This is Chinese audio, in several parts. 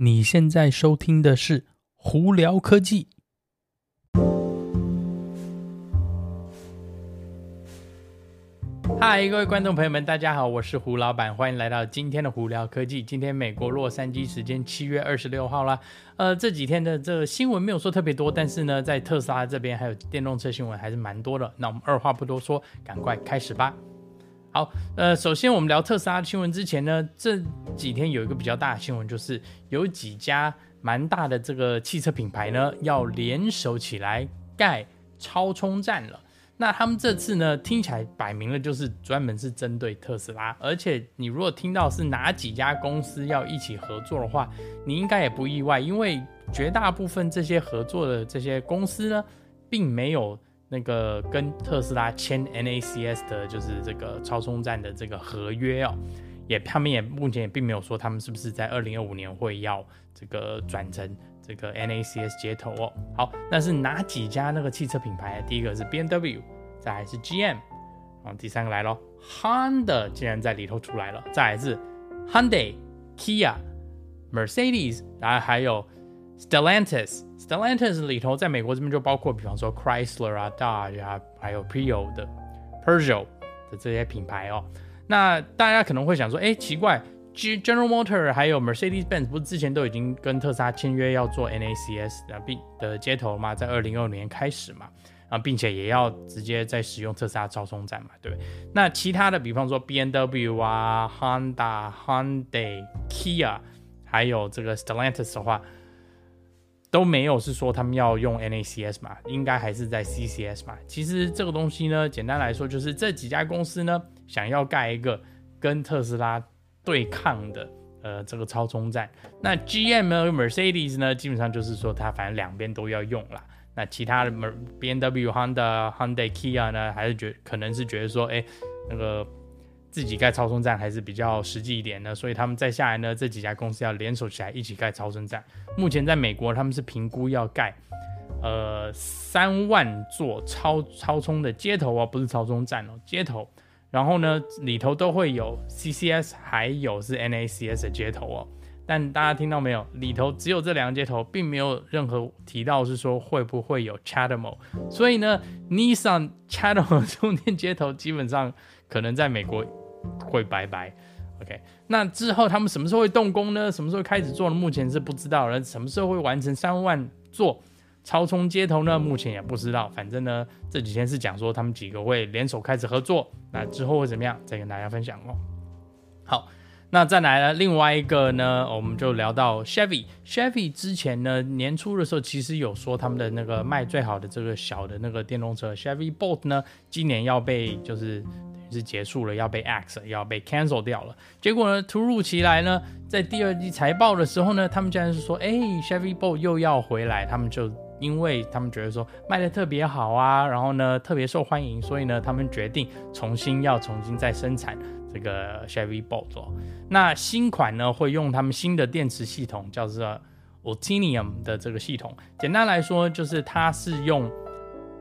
你现在收听的是《胡聊科技》。嗨，各位观众朋友们，大家好，我是胡老板，欢迎来到今天的《胡聊科技》。今天美国洛杉矶时间七月二十六号啦。呃，这几天的这个新闻没有说特别多，但是呢，在特斯拉这边还有电动车新闻还是蛮多的。那我们二话不多说，赶快开始吧。好，呃，首先我们聊特斯拉的新闻之前呢，这几天有一个比较大的新闻，就是有几家蛮大的这个汽车品牌呢，要联手起来盖超充站了。那他们这次呢，听起来摆明了就是专门是针对特斯拉，而且你如果听到是哪几家公司要一起合作的话，你应该也不意外，因为绝大部分这些合作的这些公司呢，并没有。那个跟特斯拉签 NACS 的，就是这个超充站的这个合约哦，也他们也目前也并没有说他们是不是在二零二五年会要这个转成这个 NACS 接头哦。好，那是哪几家那个汽车品牌？第一个是 BMW，再来是 GM，然后第三个来咯，Honda 竟然在里头出来了，再来是 Hyundai、Kia、Mercedes，然后还有 Stellantis。Stellantis 里头，在美国这边就包括，比方说 Chrysler 啊、Dodge 啊，还有 PEO 的 Peugeot 的这些品牌哦。那大家可能会想说，哎，奇怪，General Motor 还有 Mercedes-Benz 不是之前都已经跟特斯拉签约要做 NACS 的并的接头吗？在二零二五年开始嘛，啊，并且也要直接在使用特斯拉超充站嘛，对不对？那其他的，比方说 BMW 啊、Honda、Hyundai、Kia，还有这个 Stellantis 的话。都没有是说他们要用 NACS 嘛，应该还是在 CCS 嘛。其实这个东西呢，简单来说就是这几家公司呢，想要盖一个跟特斯拉对抗的呃这个超充站。那 GM 呢，Mercedes 呢，基本上就是说它反正两边都要用啦。那其他的 BMW、Honda、Hyundai、Kia 呢，还是觉可能是觉得说，哎，那个。自己盖超充站还是比较实际一点的，所以他们再下来呢，这几家公司要联手起来一起盖超充站。目前在美国，他们是评估要盖呃三万座超超充的接头哦，不是超充站哦，接头。然后呢，里头都会有 CCS，还有是 NACS 的接头哦。但大家听到没有？里头只有这两个接头，并没有任何提到是说会不会有 CHAdeMO。所以呢，Nissan CHAdeMO 充电接头基本上可能在美国。会拜拜，OK。那之后他们什么时候会动工呢？什么时候开始做呢？目前是不知道。了什么时候会完成三万座超充接头呢？目前也不知道。反正呢，这几天是讲说他们几个会联手开始合作。那之后会怎么样？再跟大家分享哦。好，那再来了另外一个呢，我们就聊到 Chevy。Chevy 之前呢，年初的时候其实有说他们的那个卖最好的这个小的那个电动车 Chevy Bolt 呢，今年要被就是。是结束了，要被 ax，要被 cancel 掉了。结果呢，突如其来呢，在第二季财报的时候呢，他们竟然是说，哎，Chevy Bolt 又要回来。他们就因为他们觉得说卖的特别好啊，然后呢特别受欢迎，所以呢他们决定重新要重新再生产这个 Chevy Bolt。那新款呢会用他们新的电池系统，叫做 Ultium 的这个系统。简单来说，就是它是用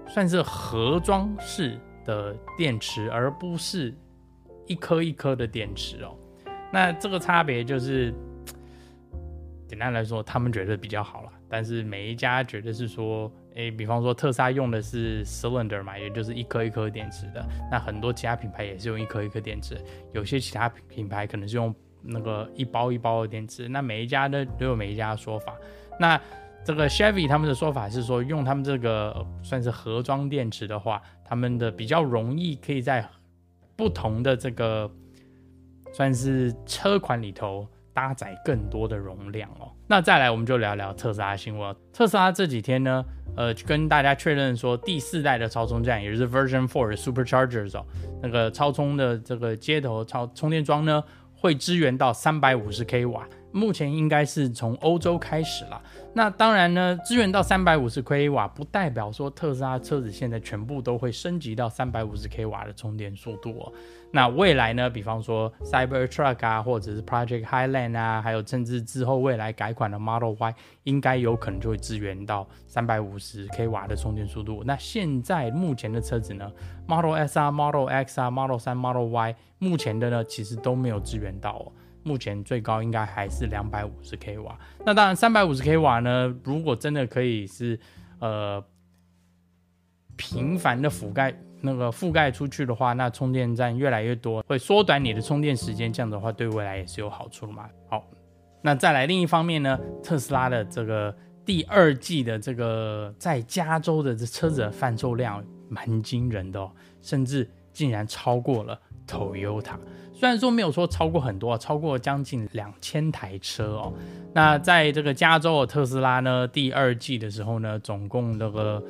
算是盒装式。的电池，而不是一颗一颗的电池哦。那这个差别就是，简单来说，他们觉得比较好啦。但是每一家觉得是说，诶，比方说特斯拉用的是 cylinder 嘛，也就是一颗一颗电池的。那很多其他品牌也是用一颗一颗电池，有些其他品牌可能是用那个一包一包的电池。那每一家呢都有每一家的说法。那这个 Chevy 他们的说法是说，用他们这个算是盒装电池的话，他们的比较容易可以在不同的这个算是车款里头搭载更多的容量哦。那再来，我们就聊聊特斯拉新闻。特斯拉这几天呢，呃，跟大家确认说，第四代的超充站，也就是 Version Four Superchargers 哦，那个超充的这个接头超充电桩呢，会支援到三百五十 k 瓦。目前应该是从欧洲开始了。那当然呢，支援到三百五十 k 瓦，不代表说特斯拉车子现在全部都会升级到三百五十 k 瓦的充电速度哦。那未来呢，比方说 Cybertruck 啊，或者是 Project Highland 啊，还有甚至之后未来改款的 Model Y，应该有可能就会支援到三百五十 k 瓦的充电速度。那现在目前的车子呢，Model S 啊，Model X 啊，Model 3、Model Y，目前的呢，其实都没有支援到哦。目前最高应该还是两百五十 k 瓦。那当然，三百五十 k 瓦呢，如果真的可以是呃频繁的覆盖那个覆盖出去的话，那充电站越来越多，会缩短你的充电时间，这样的话对未来也是有好处的嘛。好，那再来另一方面呢，特斯拉的这个第二季的这个在加州的这车子的贩售量蛮惊人的哦，甚至竟然超过了 Toyota。虽然说没有说超过很多，超过将近两千台车哦。那在这个加州的特斯拉呢，第二季的时候呢，总共那个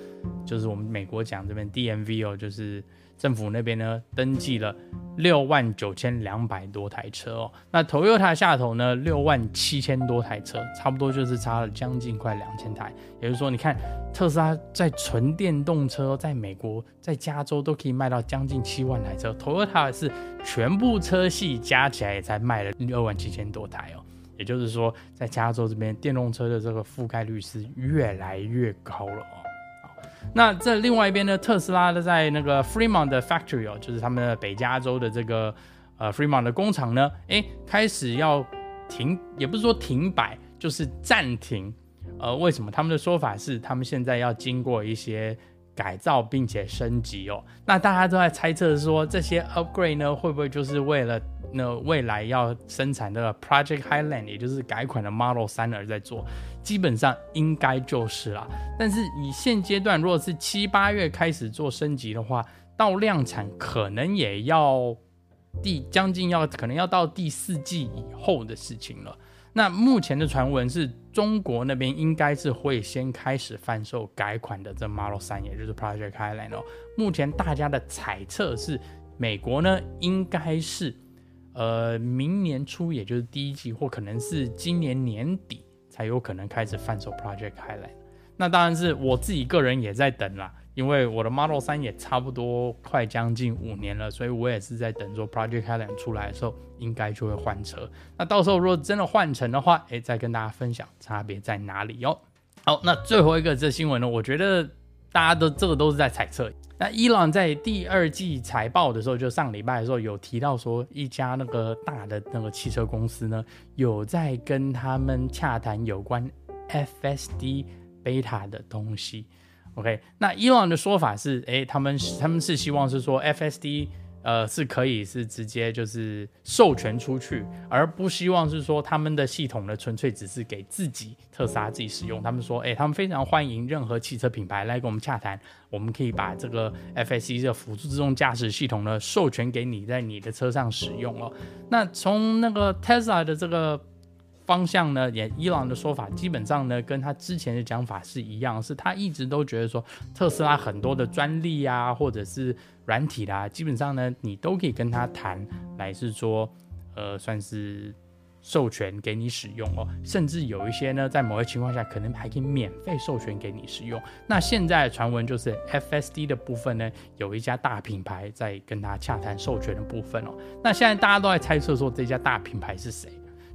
就是我们美国讲这边 DMV 哦，就是。政府那边呢，登记了六万九千两百多台车哦，那 Toyota 下头呢，六万七千多台车，差不多就是差了将近快两千台。也就是说，你看特斯拉在纯电动车在美国在加州都可以卖到将近七万台车，Toyota 是全部车系加起来也才卖了六万七千多台哦。也就是说，在加州这边电动车的这个覆盖率是越来越高了哦。那这另外一边呢，特斯拉的在那个 Fremont 的 factory 哦，就是他们的北加州的这个呃 Fremont 的工厂呢，诶，开始要停，也不是说停摆，就是暂停。呃，为什么？他们的说法是，他们现在要经过一些改造并且升级哦。那大家都在猜测说，这些 upgrade 呢，会不会就是为了那未来要生产的 Project Highland，也就是改款的 Model 3而在做？基本上应该就是啦，但是以现阶段，如果是七八月开始做升级的话，到量产可能也要第将近要可能要到第四季以后的事情了。那目前的传闻是中国那边应该是会先开始贩售改款的这 Model 3，也就是 Project Highland 哦。目前大家的猜测是，美国呢应该是呃明年初，也就是第一季，或可能是今年年底。才有可能开始贩售 Project Highland，那当然是我自己个人也在等啦，因为我的 Model 三也差不多快将近五年了，所以我也是在等说 Project Highland 出来的时候，应该就会换车。那到时候如果真的换成的话，哎，再跟大家分享差别在哪里哟。好，那最后一个这新闻呢，我觉得大家都这个都是在猜测。那伊朗在第二季财报的时候，就上礼拜的时候有提到说，一家那个大的那个汽车公司呢，有在跟他们洽谈有关 FSD 贝塔的东西。OK，那伊朗的说法是，诶，他们他们是希望是说 FSD。呃，是可以是直接就是授权出去，而不希望是说他们的系统呢，纯粹只是给自己特斯拉自己使用。他们说，哎、他们非常欢迎任何汽车品牌来跟我们洽谈，我们可以把这个 F S E 的辅助自动驾驶系统呢，授权给你在你的车上使用哦。那从那个 Tesla 的这个。方向呢，也伊朗的说法基本上呢，跟他之前的讲法是一样，是他一直都觉得说，特斯拉很多的专利啊，或者是软体啦、基本上呢，你都可以跟他谈，来是说，呃，算是授权给你使用哦，甚至有一些呢，在某些情况下，可能还可以免费授权给你使用。那现在传闻就是 FSD 的部分呢，有一家大品牌在跟他洽谈授权的部分哦。那现在大家都在猜测说，这家大品牌是谁？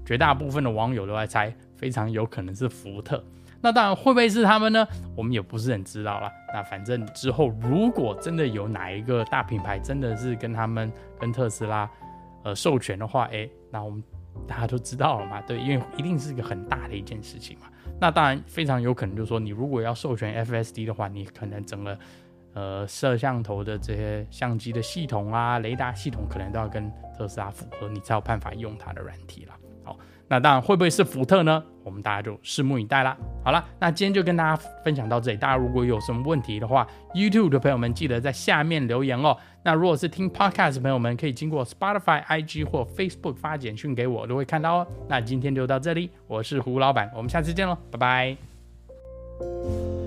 绝大部分的网友都在猜，非常有可能是福特。那当然会不会是他们呢？我们也不是很知道啦。那反正之后如果真的有哪一个大品牌真的是跟他们跟特斯拉呃授权的话，诶，那我们大家都知道了嘛？对，因为一定是一个很大的一件事情嘛。那当然非常有可能就是说，你如果要授权 FSD 的话，你可能整个呃摄像头的这些相机的系统啊、雷达系统，可能都要跟特斯拉符合，你才有办法用它的软体了。好，那当然会不会是福特呢？我们大家就拭目以待啦。好了，那今天就跟大家分享到这里。大家如果有什么问题的话，YouTube 的朋友们记得在下面留言哦。那如果是听 Podcast 的朋友们，可以经过 Spotify、IG 或 Facebook 发简讯给我，都会看到哦。那今天就到这里，我是胡老板，我们下次见喽，拜拜。